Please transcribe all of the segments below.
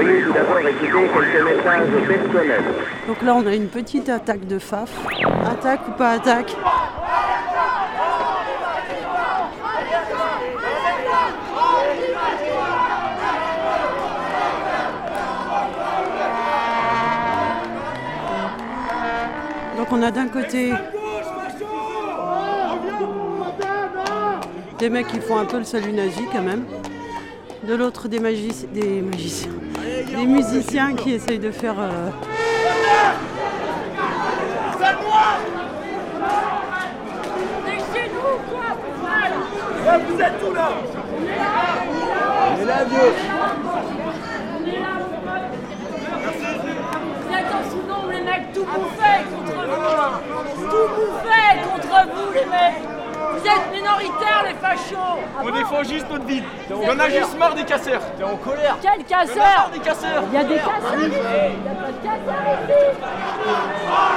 écouter quelques messages personnels. Donc là, on a une petite attaque de FAF. Attaque ou pas attaque? Donc on a d'un côté des mecs qui font un peu le salut nazi quand même. De l'autre des, magiciens, des musiciens qui essayent de faire euh, Vous êtes où là On est là, Vous êtes sous-nombre, les mecs, tout bouffé contre vous Tout bouffé contre vous, les mecs Vous êtes minoritaires, les fachos On défend juste notre ville. On en a juste marre des casseurs. T'es en colère Quel On en a casseur marre des casseurs. Il y a des casseurs Il n'y a pas de casseurs ici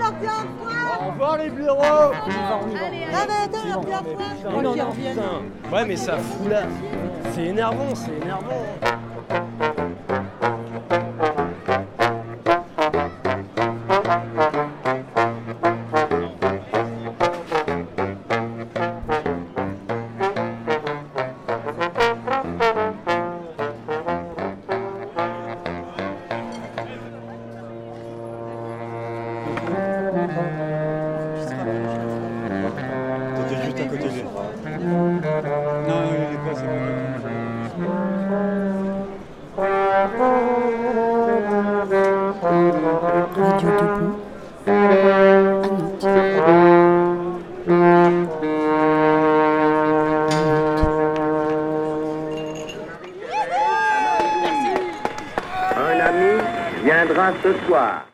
Au revoir les blaireaux on y revient. Ouais mais ça fout là C'est énervant, c'est énervant T'étais juste à côté de lui. Non, il est pas, c'est pas Radio Debout à Nantes. Un ami viendra ce soir.